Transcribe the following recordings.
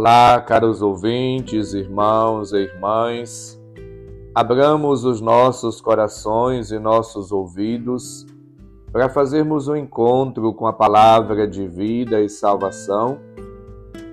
Olá, caros ouvintes, irmãos e irmãs. Abramos os nossos corações e nossos ouvidos para fazermos um encontro com a palavra de vida e salvação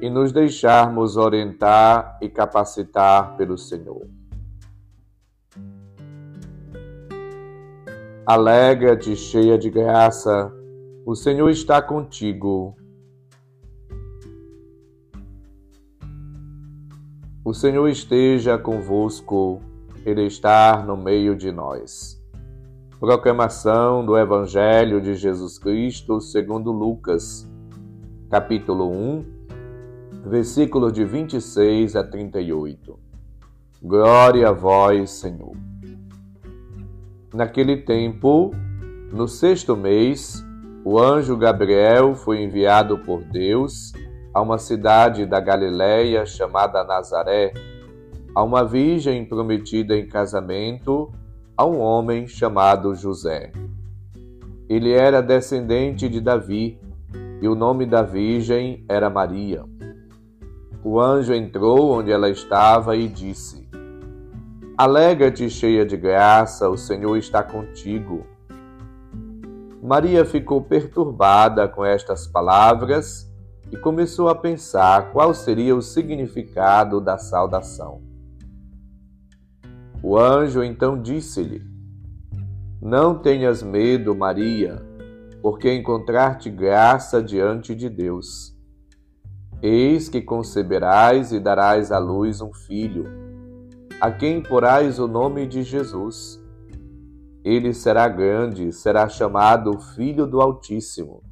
e nos deixarmos orientar e capacitar pelo Senhor. Alegra-te, cheia de graça, o Senhor está contigo. O Senhor esteja convosco, Ele está no meio de nós. Proclamação do Evangelho de Jesus Cristo segundo Lucas, capítulo 1, versículos de 26 a 38. Glória a vós, Senhor. Naquele tempo, no sexto mês, o anjo Gabriel foi enviado por Deus a uma cidade da Galiléia chamada Nazaré, a uma virgem prometida em casamento a um homem chamado José. Ele era descendente de Davi e o nome da virgem era Maria. O anjo entrou onde ela estava e disse: Alegra-te, cheia de graça, o Senhor está contigo. Maria ficou perturbada com estas palavras e começou a pensar qual seria o significado da saudação. O anjo então disse-lhe: Não tenhas medo, Maria, porque encontrar-te graça diante de Deus. Eis que conceberás e darás à luz um filho, a quem porás o nome de Jesus. Ele será grande, será chamado Filho do Altíssimo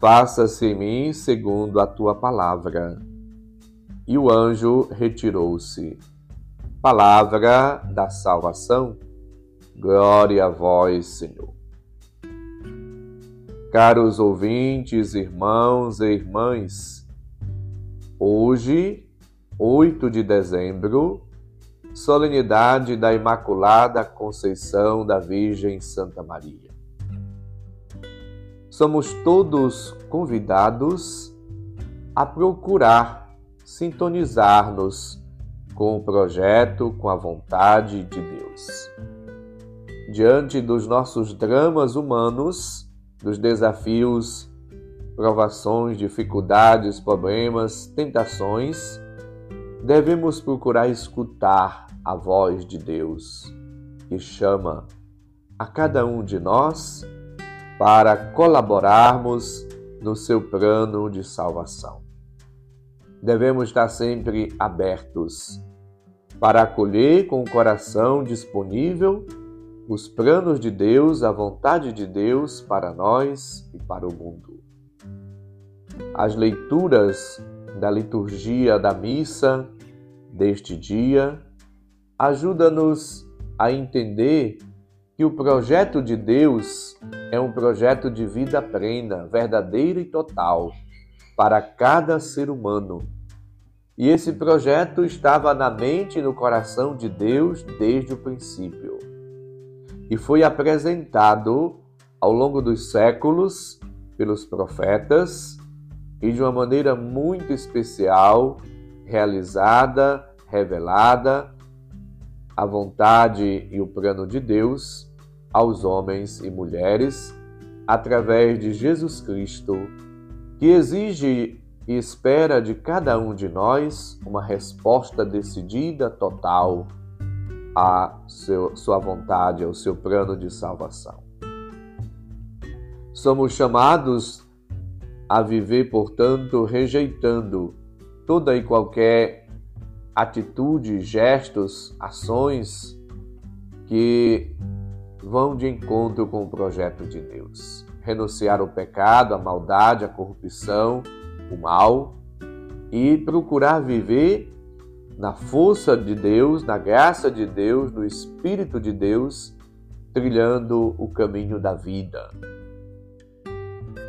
Faça-se em mim segundo a tua palavra. E o anjo retirou-se. Palavra da salvação. Glória a vós, Senhor. Caros ouvintes, irmãos e irmãs, hoje, 8 de dezembro, solenidade da Imaculada Conceição da Virgem Santa Maria somos todos convidados a procurar sintonizar-nos com o projeto, com a vontade de Deus. Diante dos nossos dramas humanos, dos desafios, provações, dificuldades, problemas, tentações, devemos procurar escutar a voz de Deus que chama a cada um de nós para colaborarmos no seu plano de salvação. Devemos estar sempre abertos para acolher com o coração disponível os planos de Deus, a vontade de Deus para nós e para o mundo. As leituras da liturgia da missa deste dia ajudam-nos a entender que o projeto de Deus é um projeto de vida plena, verdadeira e total para cada ser humano. E esse projeto estava na mente e no coração de Deus desde o princípio. E foi apresentado ao longo dos séculos pelos profetas e de uma maneira muito especial, realizada, revelada, a vontade e o plano de Deus aos homens e mulheres através de Jesus Cristo, que exige e espera de cada um de nós uma resposta decidida, total à seu, sua vontade, ao seu plano de salvação. Somos chamados a viver, portanto, rejeitando toda e qualquer atitude, gestos, ações que vão de encontro com o projeto de Deus. Renunciar ao pecado, à maldade, à corrupção, o mal e procurar viver na força de Deus, na graça de Deus, no Espírito de Deus, trilhando o caminho da vida.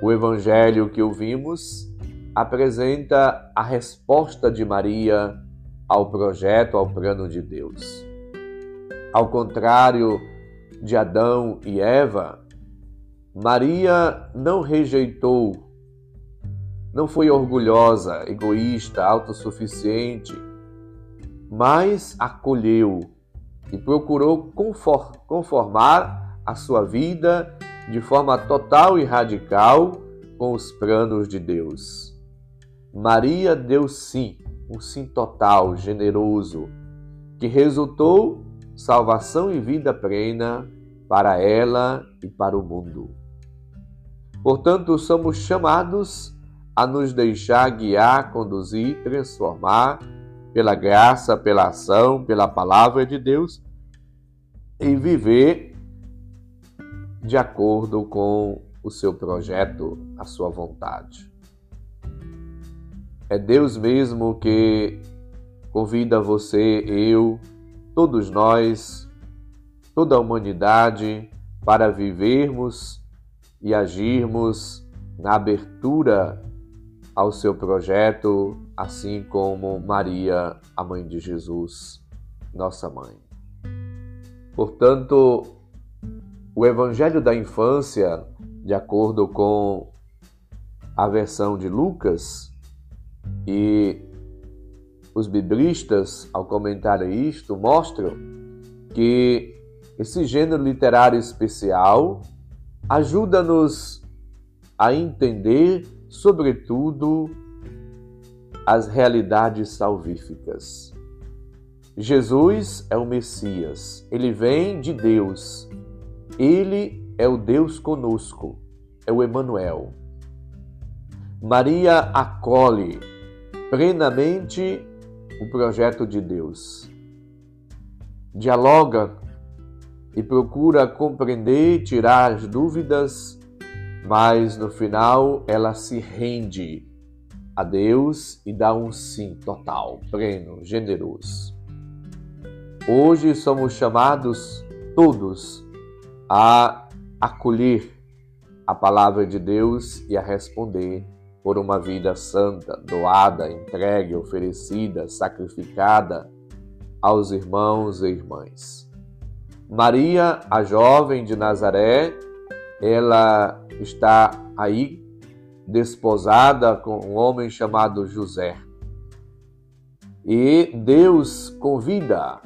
O evangelho que ouvimos apresenta a resposta de Maria ao projeto, ao plano de Deus. Ao contrário de Adão e Eva, Maria não rejeitou não foi orgulhosa, egoísta, autossuficiente, mas acolheu e procurou conformar a sua vida de forma total e radical com os planos de Deus. Maria deu sim, um sim total, generoso, que resultou salvação e vida plena para ela e para o mundo. Portanto, somos chamados a nos deixar guiar, conduzir, transformar pela graça, pela ação, pela palavra de Deus e viver de acordo com o seu projeto, a sua vontade. É Deus mesmo que convida você, eu, todos nós, toda a humanidade para vivermos e agirmos na abertura ao seu projeto, assim como Maria, a mãe de Jesus, nossa mãe. Portanto, o Evangelho da Infância, de acordo com a versão de Lucas, e os biblistas, ao comentar isto, mostram que esse gênero literário especial ajuda-nos a entender sobretudo, as realidades salvíficas. Jesus é o Messias, ele vem de Deus, ele é o Deus conosco, é o Emanuel. Maria acolhe plenamente o projeto de Deus. Dialoga e procura compreender, tirar as dúvidas mas no final ela se rende a Deus e dá um sim total, pleno, generoso. Hoje somos chamados todos a acolher a palavra de Deus e a responder por uma vida santa, doada, entregue, oferecida, sacrificada aos irmãos e irmãs. Maria, a jovem de Nazaré, ela está aí desposada com um homem chamado José. E Deus convida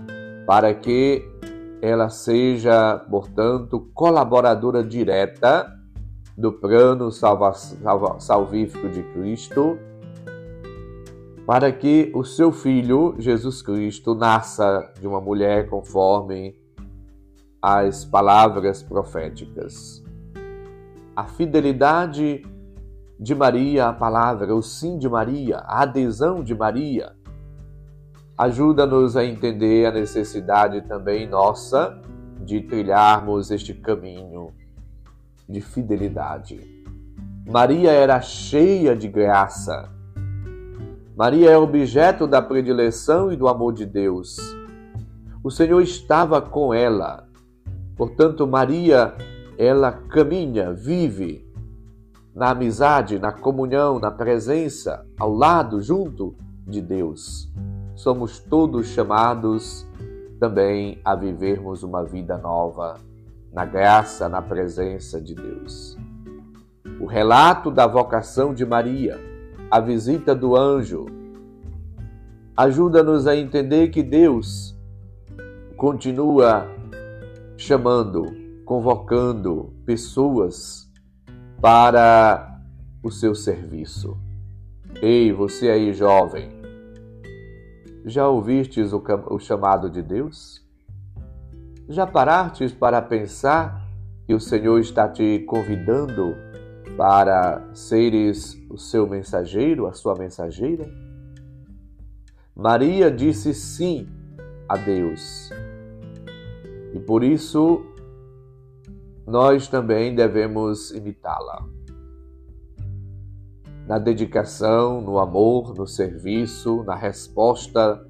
para que ela seja, portanto, colaboradora direta do plano salva, salva, salvífico de Cristo, para que o seu filho, Jesus Cristo, nasça de uma mulher conforme as palavras proféticas. A fidelidade de Maria à palavra, o sim de Maria, a adesão de Maria, ajuda-nos a entender a necessidade também nossa de trilharmos este caminho de fidelidade. Maria era cheia de graça. Maria é objeto da predileção e do amor de Deus. O Senhor estava com ela. Portanto, Maria ela caminha, vive na amizade, na comunhão, na presença, ao lado, junto de Deus. Somos todos chamados também a vivermos uma vida nova na graça, na presença de Deus. O relato da vocação de Maria, a visita do anjo, ajuda-nos a entender que Deus continua chamando convocando pessoas para o seu serviço. Ei, você aí, jovem, já ouvistes o, o chamado de Deus? Já parastes para pensar que o Senhor está te convidando para seres o seu mensageiro, a sua mensageira? Maria disse sim a Deus. E por isso nós também devemos imitá-la. Na dedicação, no amor, no serviço, na resposta,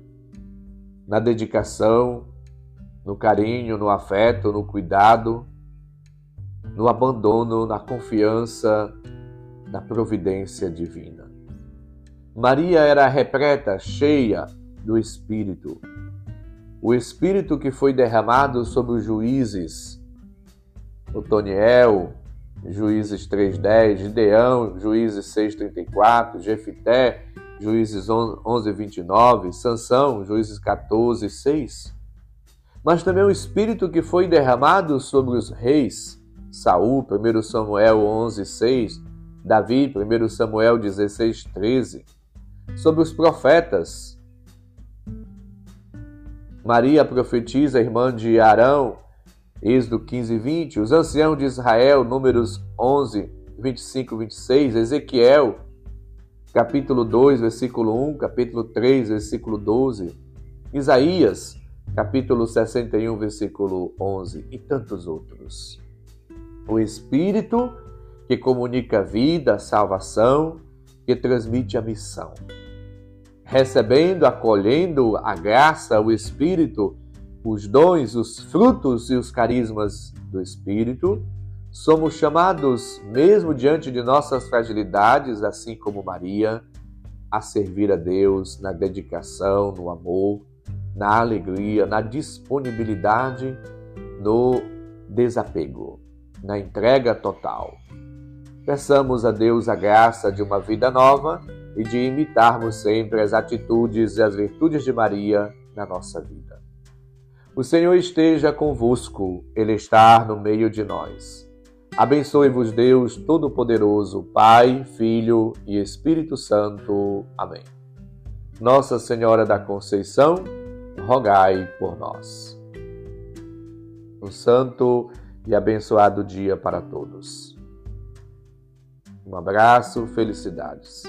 na dedicação, no carinho, no afeto, no cuidado, no abandono, na confiança, na providência divina. Maria era repleta, cheia do Espírito. O Espírito que foi derramado sobre os juízes, Otoniel, Juízes 3.10, Gideão, Juízes 6.34, Jefité, Juízes 11.29, Sansão, Juízes 14.6. Mas também o Espírito que foi derramado sobre os reis, Saul, 1 Samuel 11.6, Davi, 1 Samuel 16.13 sobre os profetas. Maria profetiza, irmã de Arão, Êxodo 15, 20. Os anciãos de Israel, números 11, 25, 26. Ezequiel, capítulo 2, versículo 1, capítulo 3, versículo 12. Isaías, capítulo 61, versículo 11 e tantos outros. O Espírito que comunica a vida, a salvação, que transmite a missão recebendo, acolhendo a graça, o Espírito, os dons, os frutos e os carismas do Espírito, somos chamados, mesmo diante de nossas fragilidades, assim como Maria, a servir a Deus na dedicação, no amor, na alegria, na disponibilidade, no desapego, na entrega total. Peçamos a Deus a graça de uma vida nova e de imitarmos sempre as atitudes e as virtudes de Maria na nossa vida. O Senhor esteja convosco, Ele está no meio de nós. Abençoe-vos, Deus Todo-Poderoso, Pai, Filho e Espírito Santo. Amém. Nossa Senhora da Conceição, rogai por nós. Um santo e abençoado dia para todos. Um abraço, felicidades.